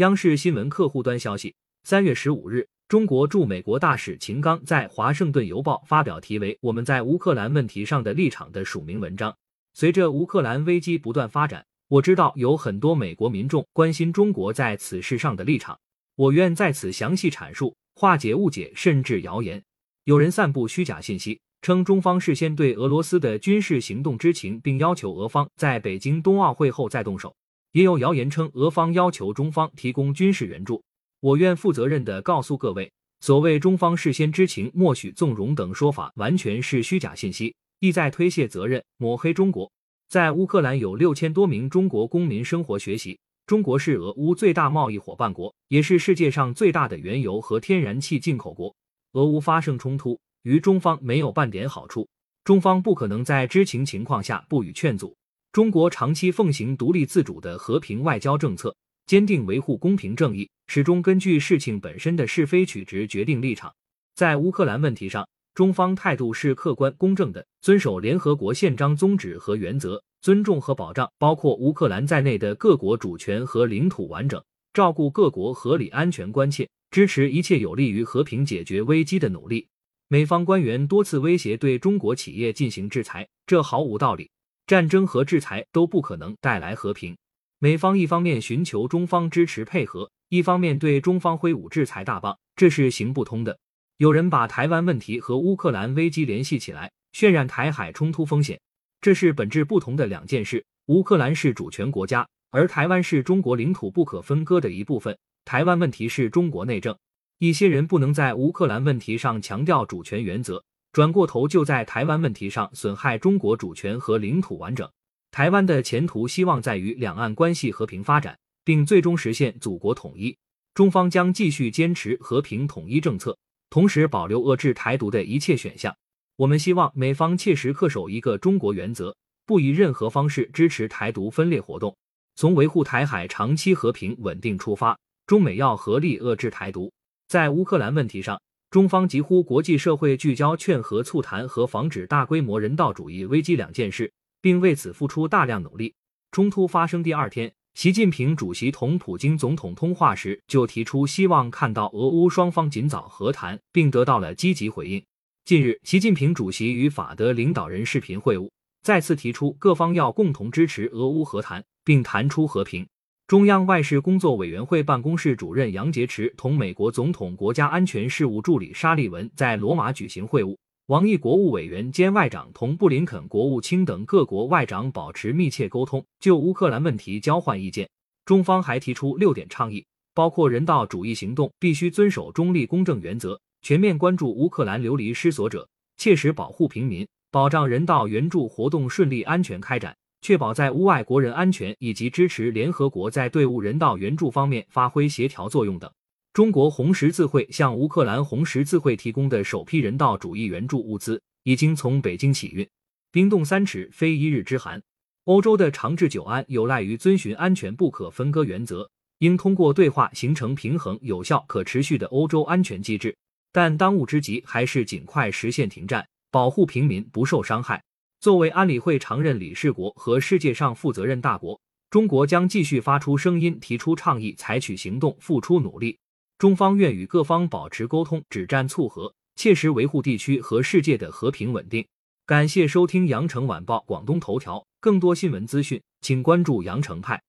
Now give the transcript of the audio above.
央视新闻客户端消息，三月十五日，中国驻美国大使秦刚在《华盛顿邮报》发表题为《我们在乌克兰问题上的立场》的署名文章。随着乌克兰危机不断发展，我知道有很多美国民众关心中国在此事上的立场，我愿在此详细阐述，化解误解甚至谣言。有人散布虚假信息，称中方事先对俄罗斯的军事行动知情，并要求俄方在北京冬奥会后再动手。也有谣言称俄方要求中方提供军事援助，我愿负责任的告诉各位，所谓中方事先知情、默许纵容等说法，完全是虚假信息，意在推卸责任、抹黑中国。在乌克兰有六千多名中国公民生活学习，中国是俄乌最大贸易伙伴国，也是世界上最大的原油和天然气进口国。俄乌发生冲突，于中方没有半点好处，中方不可能在知情情况下不予劝阻。中国长期奉行独立自主的和平外交政策，坚定维护公平正义，始终根据事情本身的是非曲直决定立场。在乌克兰问题上，中方态度是客观公正的，遵守联合国宪章宗旨和原则，尊重和保障包括乌克兰在内的各国主权和领土完整，照顾各国合理安全关切，支持一切有利于和平解决危机的努力。美方官员多次威胁对中国企业进行制裁，这毫无道理。战争和制裁都不可能带来和平。美方一方面寻求中方支持配合，一方面对中方挥舞制裁大棒，这是行不通的。有人把台湾问题和乌克兰危机联系起来，渲染台海冲突风险，这是本质不同的两件事。乌克兰是主权国家，而台湾是中国领土不可分割的一部分。台湾问题是中国内政，一些人不能在乌克兰问题上强调主权原则。转过头就在台湾问题上损害中国主权和领土完整。台湾的前途希望在于两岸关系和平发展，并最终实现祖国统一。中方将继续坚持和平统一政策，同时保留遏制台独的一切选项。我们希望美方切实恪守一个中国原则，不以任何方式支持台独分裂活动。从维护台海长期和平稳定出发，中美要合力遏制台独。在乌克兰问题上。中方急呼国际社会聚焦劝和促谈和防止大规模人道主义危机两件事，并为此付出大量努力。冲突发生第二天，习近平主席同普京总统通话时就提出希望看到俄乌双方尽早和谈，并得到了积极回应。近日，习近平主席与法德领导人视频会晤，再次提出各方要共同支持俄乌和谈，并谈出和平。中央外事工作委员会办公室主任杨洁篪同美国总统国家安全事务助理沙利文在罗马举行会晤。王毅国务委员兼外长同布林肯国务卿等各国外长保持密切沟通，就乌克兰问题交换意见。中方还提出六点倡议，包括人道主义行动必须遵守中立公正原则，全面关注乌克兰流离失所者，切实保护平民，保障人道援助活动顺利安全开展。确保在乌外国人安全以及支持联合国在队伍人道援助方面发挥协调作用等。中国红十字会向乌克兰红十字会提供的首批人道主义援助物资已经从北京起运。冰冻三尺，非一日之寒。欧洲的长治久安有赖于遵循安全不可分割原则，应通过对话形成平衡、有效、可持续的欧洲安全机制。但当务之急还是尽快实现停战，保护平民不受伤害。作为安理会常任理事国和世界上负责任大国，中国将继续发出声音，提出倡议，采取行动，付出努力。中方愿与各方保持沟通，止战促和，切实维护地区和世界的和平稳定。感谢收听羊城晚报广东头条，更多新闻资讯，请关注羊城派。